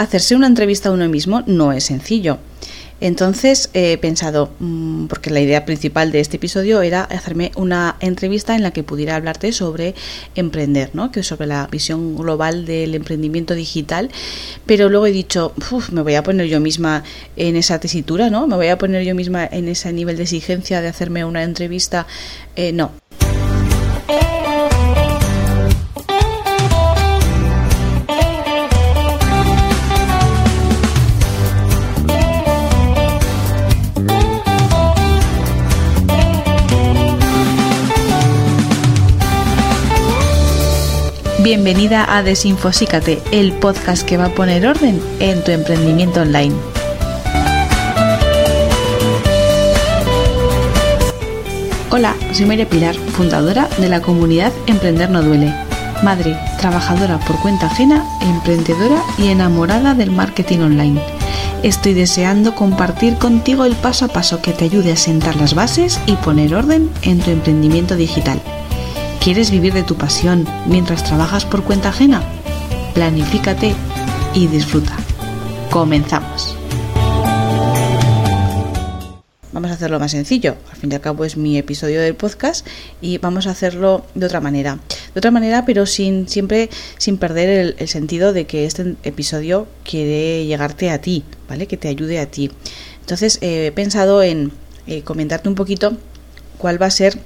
hacerse una entrevista a uno mismo no es sencillo. Entonces he pensado, mm, porque la idea principal de este episodio era hacerme una entrevista en la que pudiera hablarte sobre emprender, ¿no? que sobre la visión global del emprendimiento digital, pero luego he dicho, me voy a poner yo misma en esa tesitura, ¿no? Me voy a poner yo misma en ese nivel de exigencia de hacerme una entrevista. Eh, no, Bienvenida a Desinfosícate, el podcast que va a poner orden en tu emprendimiento online. Hola, soy María Pilar, fundadora de la comunidad Emprender No Duele. Madre, trabajadora por cuenta ajena, emprendedora y enamorada del marketing online. Estoy deseando compartir contigo el paso a paso que te ayude a sentar las bases y poner orden en tu emprendimiento digital. ¿Quieres vivir de tu pasión mientras trabajas por cuenta ajena? Planifícate y disfruta. Comenzamos. Vamos a hacerlo más sencillo. Al fin y al cabo es mi episodio del podcast y vamos a hacerlo de otra manera. De otra manera, pero sin siempre sin perder el, sentido de que este episodio quiere llegarte a ti, ¿vale? Que te ayude a ti. Entonces eh, he pensado en eh, comentarte un poquito cuál va a ser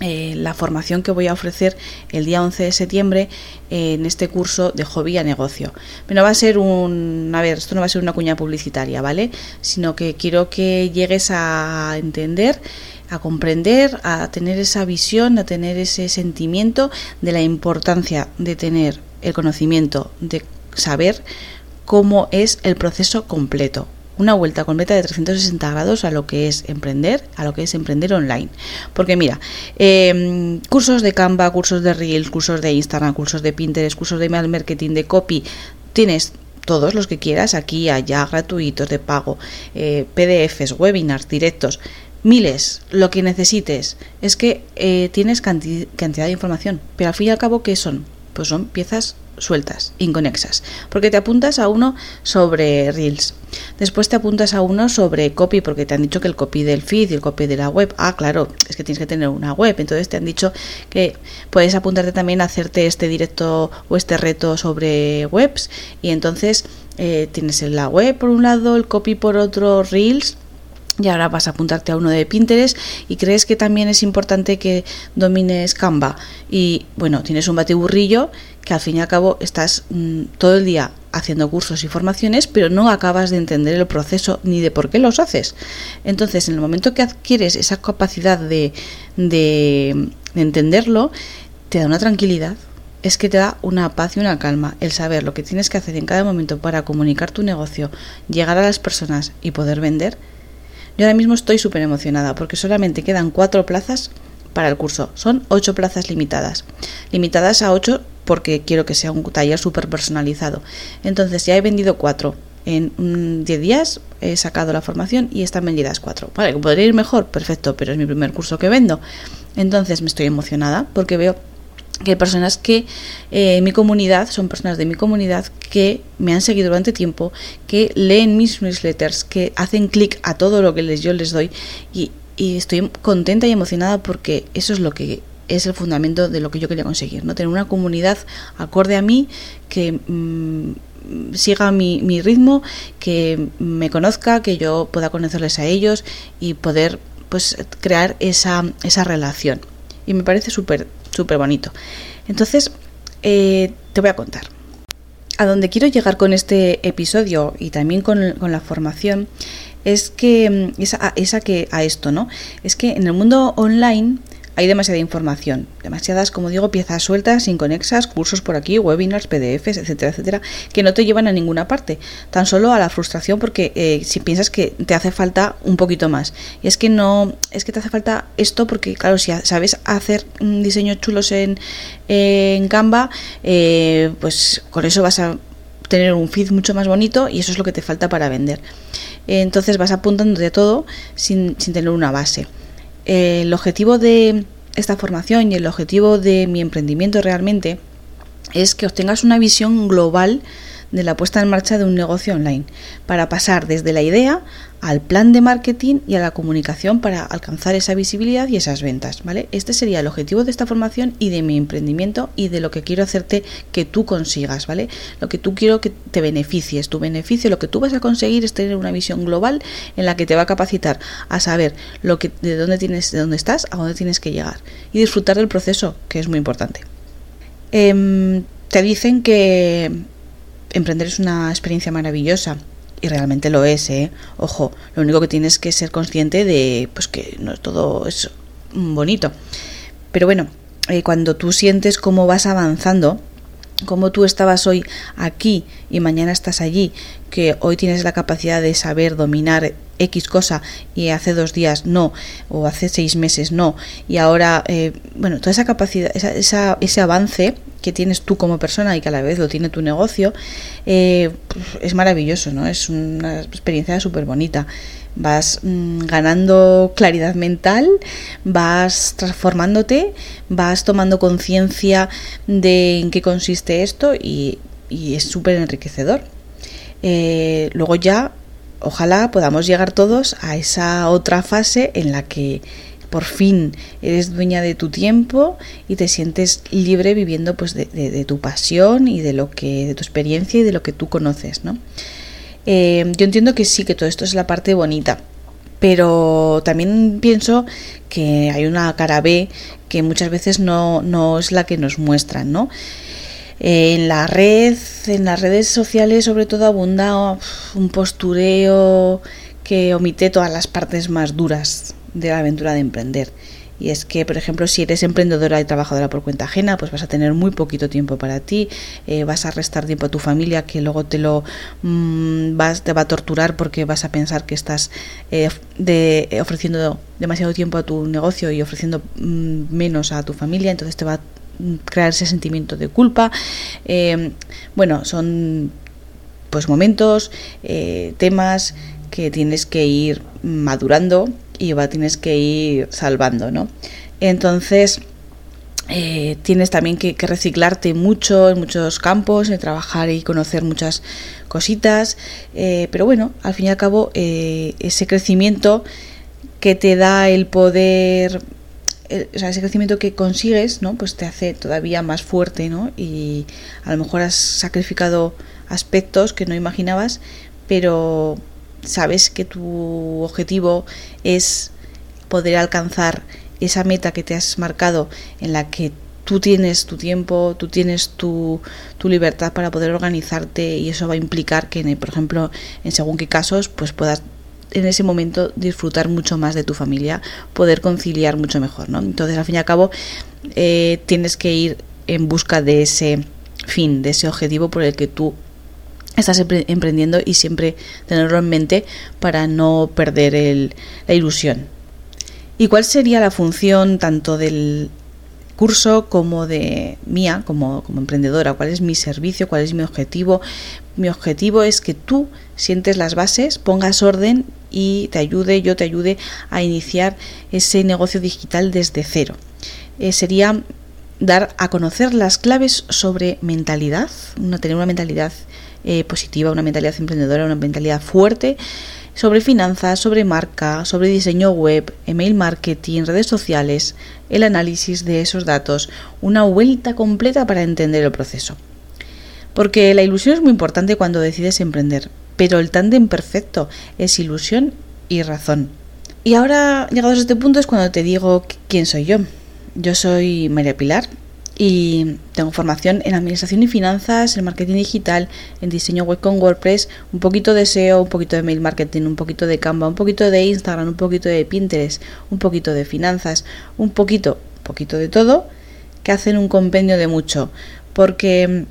eh, la formación que voy a ofrecer el día 11 de septiembre en este curso de hobby a negocio. Pero va a ser un, a ver, esto no va a ser una cuña publicitaria, ¿vale? Sino que quiero que llegues a entender, a comprender, a tener esa visión, a tener ese sentimiento de la importancia de tener el conocimiento, de saber cómo es el proceso completo una vuelta completa de 360 grados a lo que es emprender, a lo que es emprender online. Porque mira, em, cursos de Canva, cursos de Reels, cursos de Instagram, cursos de Pinterest, cursos de email marketing, de copy, tienes todos los que quieras aquí, allá, gratuitos, de pago, eh, PDFs, webinars, directos, miles, lo que necesites. Es que eh, tienes cantidad de información, pero al fin y al cabo, ¿qué son? Pues son piezas sueltas, inconexas, porque te apuntas a uno sobre Reels, después te apuntas a uno sobre copy, porque te han dicho que el copy del feed y el copy de la web, ah, claro, es que tienes que tener una web, entonces te han dicho que puedes apuntarte también a hacerte este directo o este reto sobre webs, y entonces eh, tienes en la web por un lado, el copy por otro, Reels, y ahora vas a apuntarte a uno de Pinterest. Y crees que también es importante que domines Canva y bueno, tienes un batiburrillo que al fin y al cabo estás mm, todo el día haciendo cursos y formaciones, pero no acabas de entender el proceso ni de por qué los haces. Entonces, en el momento que adquieres esa capacidad de, de entenderlo, te da una tranquilidad, es que te da una paz y una calma el saber lo que tienes que hacer en cada momento para comunicar tu negocio, llegar a las personas y poder vender yo ahora mismo estoy súper emocionada porque solamente quedan cuatro plazas para el curso. Son ocho plazas limitadas. Limitadas a ocho porque quiero que sea un taller súper personalizado. Entonces ya he vendido cuatro. En 10 días he sacado la formación y están vendidas cuatro. Vale, podría ir mejor, perfecto, pero es mi primer curso que vendo. Entonces me estoy emocionada porque veo que personas que eh, mi comunidad, son personas de mi comunidad que me han seguido durante tiempo, que leen mis newsletters, que hacen clic a todo lo que les, yo les doy y, estoy contenta y emocionada porque eso es lo que es el fundamento de lo que yo quería conseguir, ¿no? Tener una comunidad acorde a mí que mm, siga mi, mi ritmo, que me conozca, que yo pueda conocerles a ellos y poder pues crear esa, esa relación. Y me parece súper súper bonito. Entonces, eh, te voy a contar. A donde quiero llegar con este episodio y también con, con la formación es que mm, es a, que a esto, ¿no? Es que en el mundo online hay demasiada información, demasiadas, como digo, piezas sueltas, inconexas, cursos por aquí, webinars, PDFs, etcétera, etcétera, que no te llevan a ninguna parte, tan solo a la frustración porque eh, si piensas que te hace falta un poquito más. Y es que no, es que te hace falta esto porque, claro, si sabes hacer diseños chulos en, en Canva, eh, pues con eso vas a tener un feed mucho más bonito y eso es lo que te falta para vender. Entonces vas apuntando de todo sin, sin tener una base el objetivo de esta formación y el objetivo de mi emprendimiento realmente es que obtengas una visión global de la puesta en marcha de un negocio online, para pasar desde la idea al plan de marketing y a la comunicación para alcanzar esa visibilidad y esas ventas, ¿vale? Este sería el objetivo de esta formación y de mi emprendimiento y de lo que quiero hacerte que tú consigas, ¿vale? Lo que tú quiero que te beneficies, tu beneficio, lo que tú vas a conseguir es tener una visión global en la que te va a capacitar a saber de dónde tienes, de dónde estás, a dónde tienes que llegar y disfrutar del proceso, que es muy importante. Em, te dicen que emprender es una experiencia maravillosa y realmente lo es, ¿eh? Ojo, lo único que tienes que ser consciente de pues que no todo es bonito. Pero bueno, eh, cuando tú sientes cómo vas avanzando, como tú estabas hoy aquí y mañana estás allí, que hoy tienes la capacidad de saber dominar X cosa y hace dos días no, o hace seis meses no, y ahora, eh, bueno, toda esa capacidad, esa, ese avance que tienes tú como persona y que a la vez lo tiene tu negocio, eh, es maravilloso, ¿no? Es una experiencia súper bonita. Vas mm, ganando claridad mental, vas transformándote, vas tomando conciencia de en qué consiste esto y, es súper enriquecedor. Eh, luego ya, ojalá podamos llegar todos a esa otra fase en la que por fin eres dueña de tu tiempo y te sientes libre viviendo pues de, tu pasión y de lo que de tu experiencia y de lo que tú conoces no eh, yo entiendo que sí que todo esto es la parte bonita pero también pienso que hay una cara B que muchas veces no, no es la que nos muestran no en la red en las redes sociales sobre todo abunda un postureo que omite todas las partes más duras de la aventura de emprender. Y es que, por ejemplo, si eres emprendedora y trabajadora por cuenta ajena, pues vas a tener muy poquito tiempo para ti, eh, vas a restar tiempo a tu familia que luego te lo mm, vas, te va a torturar porque vas a pensar que estás eh, de, ofreciendo demasiado tiempo a tu negocio y ofreciendo mm, menos a tu familia, entonces te va a crear ese sentimiento de culpa. Eh, bueno, son pues momentos, temas que tienes que ir madurando y va, tienes que ir salvando, ¿no? Entonces, eh, tienes también que, reciclarte mucho en muchos campos, en trabajar y conocer muchas cositas, eh, pero bueno, al fin y al cabo, eh, ese crecimiento que te da el poder, o sea, ese crecimiento que consigues, ¿no? Pues te hace todavía más fuerte, ¿no? Y a lo mejor has sacrificado aspectos que no imaginabas, pero sabes que tu objetivo es poder alcanzar esa meta que te has marcado en la que tú tienes tu tiempo, tú tienes tu, tu, libertad para poder organizarte y eso va a implicar que, por ejemplo, en según qué casos, pues puedas en ese momento disfrutar mucho más de tu familia, poder conciliar mucho mejor, ¿no? Entonces, al fin y al cabo, eh, tienes que ir en busca de ese fin, de ese objetivo por el que tú estás emprendiendo y siempre tenerlo en mente para no perder el, la ilusión. ¿Y cuál sería la función tanto del curso como de mía como, como emprendedora? ¿Cuál es mi servicio? ¿Cuál es mi objetivo? Mi objetivo es que tú sientes las bases, pongas orden y te ayude, yo te ayude a iniciar ese negocio digital desde cero. Eh, sería dar a conocer las claves sobre mentalidad, tener una mentalidad eh, positiva, una mentalidad emprendedora, una mentalidad fuerte sobre finanzas, sobre marca, sobre diseño web, email marketing, redes sociales, el análisis de esos datos, una vuelta completa para entender el proceso. Porque la ilusión es muy importante cuando decides emprender, pero el tándem perfecto es ilusión y razón. Y ahora, llegados a este punto, es cuando te digo quién soy yo. Yo soy María Pilar, y tengo formación en administración y finanzas, en marketing digital, en diseño web con WordPress, un poquito de SEO, un poquito de mail marketing, un poquito de Canva, un poquito de Instagram, un poquito de Pinterest, un poquito de finanzas, un poquito, poquito de todo, que hacen un compendio de mucho, porque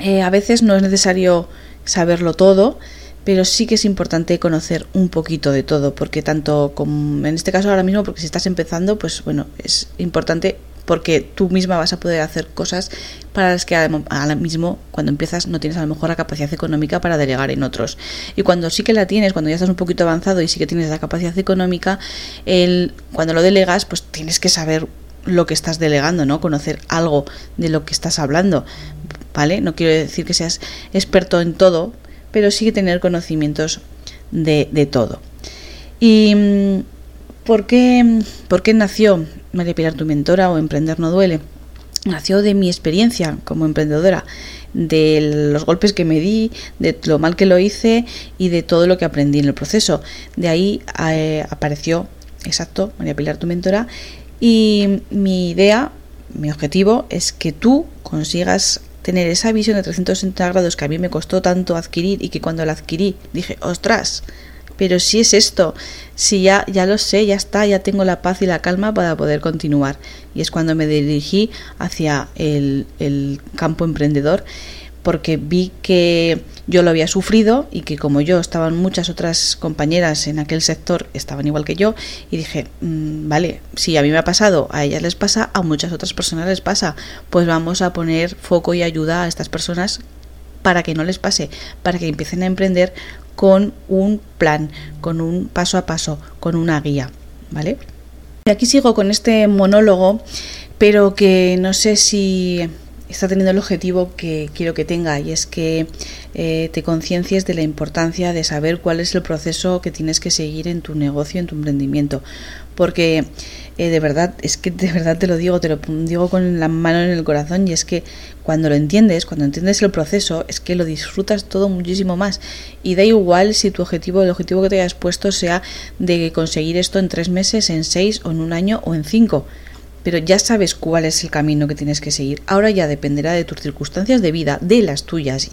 eh, a veces no es necesario saberlo todo, pero sí que es importante conocer un poquito de todo, porque tanto como en este caso ahora mismo, porque si estás empezando, pues bueno, es importante porque tú misma vas a poder hacer cosas para las que ahora mismo cuando empiezas no tienes a lo mejor la capacidad económica para delegar en otros. Y cuando sí que la tienes, cuando ya estás un poquito avanzado y sí que tienes la capacidad económica, el, cuando lo delegas, pues tienes que saber lo que estás delegando, ¿no? Conocer algo de lo que estás hablando. ¿vale? No quiero decir que seas experto en todo, pero sí tener conocimientos de, de todo. ¿Y mm, por qué, por qué nació María Pilar, tu mentora o Emprender no duele? Nació de mi experiencia como emprendedora, de los golpes que me di, de lo mal que lo hice y de todo lo que aprendí en el proceso. De ahí eh, apareció, exacto, María Pilar, tu mentora, y mi idea, mi objetivo es que tú consigas tener esa visión de 360 grados que a mí me costó tanto adquirir y que cuando la adquirí dije, ostras, pero si es esto, si ya, ya lo sé, ya está, ya tengo la paz y la calma para poder continuar. Y es cuando me dirigí hacia el, el campo emprendedor porque vi que yo lo había sufrido y que como yo estaban muchas otras compañeras en aquel sector estaban igual que yo y dije, mm, vale, si a mí me ha pasado, a ellas les pasa, a muchas otras personas les pasa, pues vamos a poner foco y ayuda a estas personas para que no les pase, para que empiecen a emprender con un plan, con un paso a paso, con una guía, ¿vale? Y aquí sigo con este monólogo, pero que no sé si está teniendo el objetivo que quiero que tenga y es que eh, te conciencias de la importancia de saber cuál es el proceso que tienes que seguir en tu negocio, en tu emprendimiento. Porque eh, de verdad, es que de verdad te lo digo, te lo digo con la mano en el corazón y es que cuando lo entiendes, cuando entiendes el proceso, es que lo disfrutas todo muchísimo más. Y da igual si tu objetivo, el objetivo que te hayas puesto sea de conseguir esto en tres meses, en seis o en un año o en cinco pero ya sabes cuál es el camino que tienes que seguir. Ahora ya dependerá de tus circunstancias de vida, de las tuyas.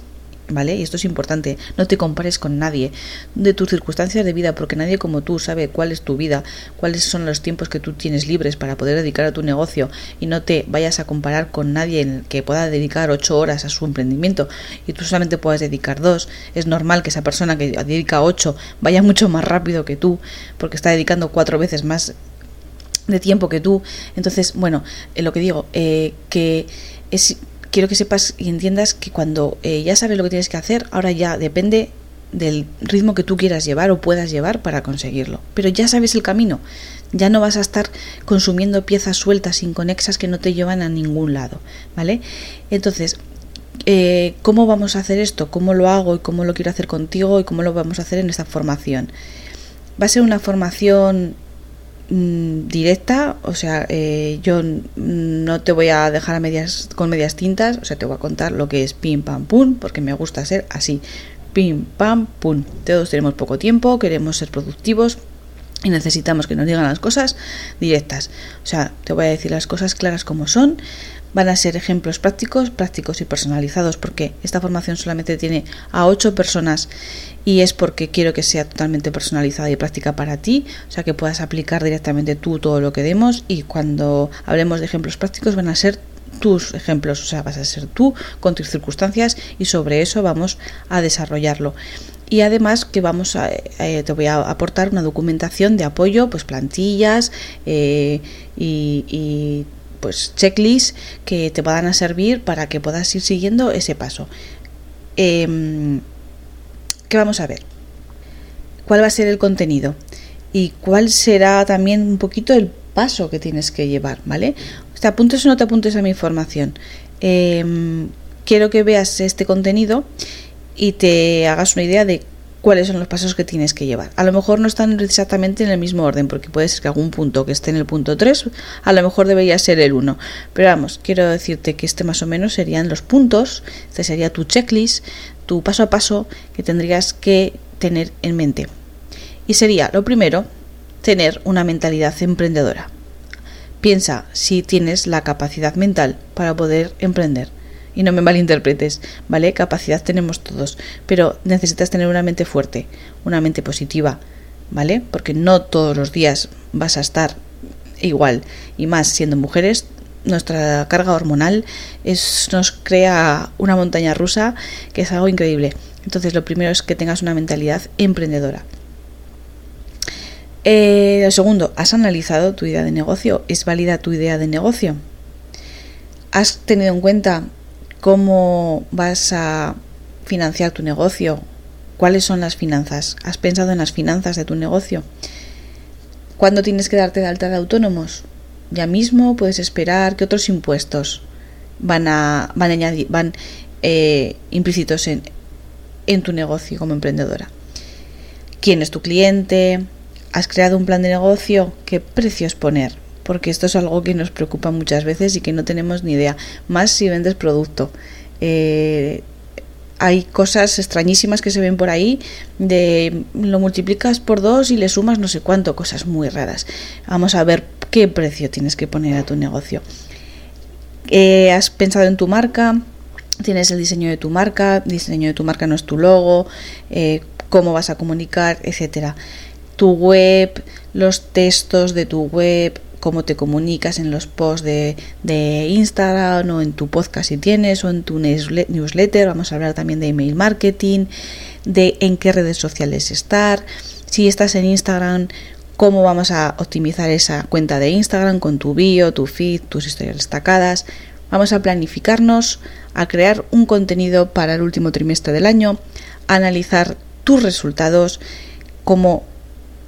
¿Vale? Y esto es importante, no te compares con nadie, de tus circunstancias de vida, porque nadie como tú sabe cuál es tu vida, cuáles son los tiempos que tú tienes libres para poder dedicar a tu negocio y no te vayas a comparar con nadie que pueda dedicar ocho horas a su emprendimiento y tú solamente puedas dedicar dos. Es normal que esa persona que dedica ocho vaya mucho más rápido que tú, porque está dedicando cuatro veces más de tiempo que tú. Entonces, bueno, eh, lo que digo, eh, que es, quiero que sepas y entiendas que cuando eh, ya sabes lo que tienes que hacer, ahora ya depende del ritmo que tú quieras llevar o puedas llevar para conseguirlo. Pero ya sabes el camino, ya no vas a estar consumiendo piezas sueltas, inconexas que no te llevan a ningún lado, ¿vale? Entonces, ¿cómo vamos a hacer esto? ¿Cómo lo hago y cómo lo quiero hacer contigo y cómo lo vamos a hacer en esta formación? Va a ser una formación Mm, directa, o sea, eh, yo no te voy a dejar a medias con medias tintas, o sea, te voy a contar lo que es pim pam pum, porque me gusta ser así, pim pam pum. Todos tenemos poco tiempo, queremos ser productivos y necesitamos que nos digan las cosas directas. O sea, te voy a decir las cosas claras como son, van a ser ejemplos prácticos, prácticos y personalizados, porque esta formación solamente tiene a ocho personas y es porque quiero que sea totalmente personalizada y práctica para ti, o sea que puedas aplicar directamente tú todo lo que demos y cuando hablemos de ejemplos prácticos van a ser tus ejemplos, o sea, vas a ser tú con tus circunstancias y sobre eso vamos a desarrollarlo. Y además que vamos a, eh, te voy a aportar una documentación de apoyo, pues plantillas eh, y pues checklists que te van a servir para que puedas ir siguiendo ese paso. Em, ¿Qué vamos a ver? ¿Cuál va a ser el contenido? Y cuál será también un poquito el paso que tienes que llevar, ¿vale? ¿Te apuntes o no te apuntes a mi información? Em, quiero que veas este contenido y te hagas una idea de cuáles son los pasos que tienes que llevar. A lo mejor no están exactamente en el mismo orden, porque puede ser que algún punto que esté en el punto 3, a lo mejor debería ser el 1. Pero vamos, quiero decirte que este más o menos serían los puntos, este sería tu checklist, tu paso a paso que tendrías que tener en mente. Y sería, lo primero, tener una mentalidad emprendedora. Piensa si tienes la capacidad mental para poder emprender y no me malinterpretes, ¿vale? Capacidad tenemos todos, pero necesitas tener una mente fuerte, una mente positiva, ¿vale? Porque no todos los días vas a estar igual y más siendo mujeres nuestra carga hormonal es, nos crea una montaña rusa que es algo increíble. Entonces lo primero es que tengas una mentalidad emprendedora. Eh, lo segundo, ¿has analizado tu idea de negocio? ¿Es válida tu idea de negocio? ¿Has tenido en cuenta cómo vas a financiar tu negocio, cuáles son las finanzas, has pensado en las finanzas de tu negocio, cuándo tienes que darte de alta de autónomos, ya mismo puedes esperar que otros impuestos van a, van a añadir, van eh, implícitos en, en tu negocio como emprendedora. ¿Quién es tu cliente? ¿Has creado un plan de negocio? ¿Qué precios poner? Porque esto es algo que nos preocupa muchas veces y que no tenemos ni idea. Más si vendes producto. Eh, hay cosas extrañísimas que se ven por ahí de lo multiplicas por dos y le sumas no sé cuánto, cosas muy raras. Vamos a ver qué precio tienes que poner a tu negocio. Eh, ¿Has pensado en tu marca? ¿Tienes el diseño de tu marca? Diseño de tu marca no es tu logo. Eh, ¿Cómo vas a comunicar? Etcétera. Tu web, los textos de tu web, cómo te comunicas en los posts de, Instagram o en tu podcast si tienes o en tu newsletter. Vamos a hablar también de email marketing, de en qué redes sociales estar. Si estás en Instagram, cómo vamos a optimizar esa cuenta de Instagram con tu bio, tu feed, tus historias destacadas. Vamos a planificarnos, a crear un contenido para el último trimestre del año, a analizar tus resultados, cómo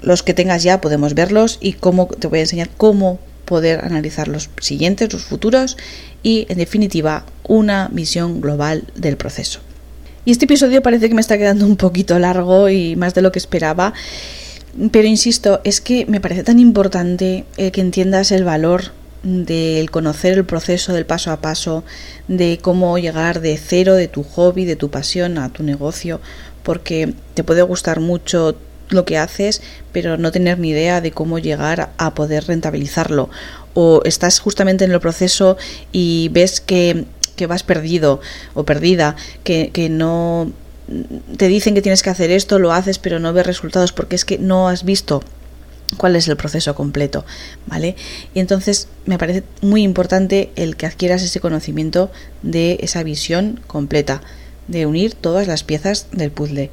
los que tengas ya podemos verlos y cómo te voy a enseñar cómo poder analizar los siguientes, los futuros y en definitiva una visión global del proceso. Y este episodio parece que me está quedando un poquito largo y más de lo que esperaba pero insisto, es que me parece tan importante eh, que entiendas el valor del conocer el proceso del paso a paso, de cómo llegar de cero, de tu hobby, de tu pasión a tu negocio, porque te puede gustar mucho lo que haces, pero no tener ni idea de cómo llegar a poder rentabilizarlo. O estás justamente en el proceso y ves que, que vas perdido o perdida, que, que no te dicen que tienes que hacer esto, lo haces, pero no ves resultados porque es que no has visto cuál es el proceso completo, ¿vale? Y entonces me parece muy importante el que adquieras ese conocimiento de esa visión completa, de unir todas las piezas del puzzle.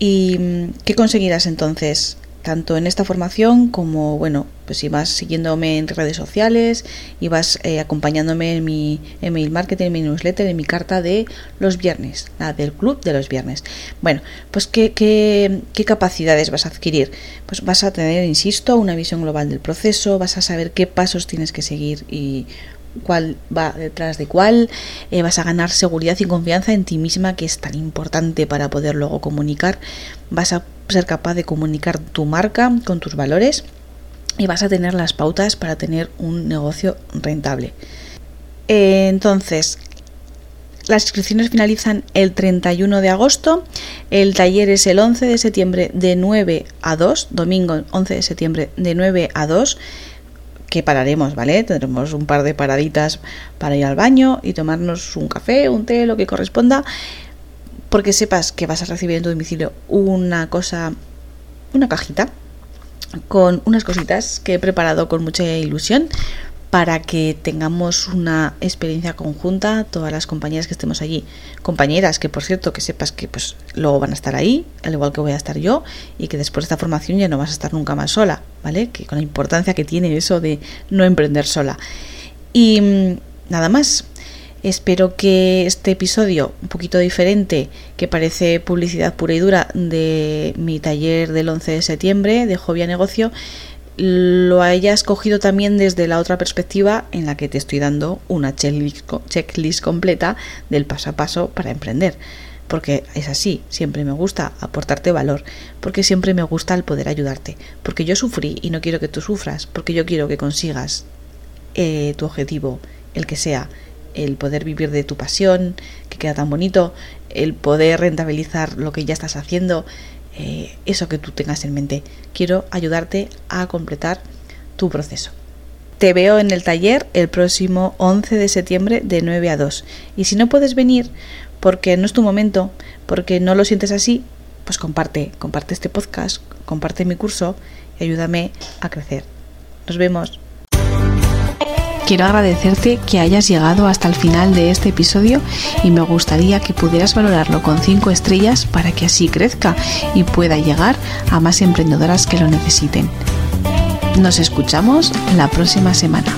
¿Y mm, qué conseguirás entonces? tanto en esta formación como, bueno, pues si vas siguiéndome en redes sociales y vas eh, acompañándome en mi email marketing, en mi newsletter, en mi carta de los viernes, la del club de los viernes. Bueno, pues ¿qué, qué, qué capacidades vas a adquirir? Pues vas a tener, insisto, una visión global del proceso, vas a saber qué pasos tienes que seguir y cuál va detrás de cuál, eh, vas a ganar seguridad y confianza en ti misma, que es tan importante para poder luego comunicar, vas a ser capaz de comunicar tu marca con tus valores y vas a tener las pautas para tener un negocio rentable. Eh, entonces, las inscripciones finalizan el 31 de agosto, el taller es el 11 de septiembre de 9 a 2, domingo 11 de septiembre de 9 a 2 que pararemos, ¿vale? Tendremos un par de paraditas para ir al baño y tomarnos un café, un té, lo que corresponda, porque sepas que vas a recibir en tu domicilio una cosa, una cajita con unas cositas que he preparado con mucha ilusión para que tengamos una experiencia conjunta, todas las compañeras que estemos allí, compañeras que por cierto que sepas que pues luego van a estar ahí, al igual que voy a estar yo, y que después de esta formación ya no vas a estar nunca más sola, ¿vale? Que con la importancia que tiene eso de no emprender sola. Y mm, nada más. Espero que este episodio, un poquito diferente, que parece publicidad pura y dura de mi taller del 11 de septiembre de Hobby a Negocio, lo hayas cogido también desde la otra perspectiva en la que te estoy dando una checklist, completa del paso a paso para emprender. Porque es así, siempre me gusta aportarte valor, porque siempre me gusta el poder ayudarte, porque yo sufrí y no quiero que tú sufras, porque yo quiero que consigas eh, tu objetivo, el que sea, el poder vivir de tu pasión, que queda tan bonito, el poder rentabilizar lo que ya estás haciendo, eh, eso que tú tengas en mente. Quiero ayudarte a completar tu proceso. Te veo en el taller el próximo 11 de septiembre de 9 a 2. Y si no puedes venir porque no es tu momento, porque no lo sientes así, pues comparte, comparte este podcast, comparte mi curso y ayúdame a crecer. Nos vemos quiero agradecerte que hayas llegado hasta el final de este episodio y me gustaría que pudieras valorarlo con 5 estrellas para que así crezca y pueda llegar a más emprendedoras que lo necesiten. Nos escuchamos la próxima semana.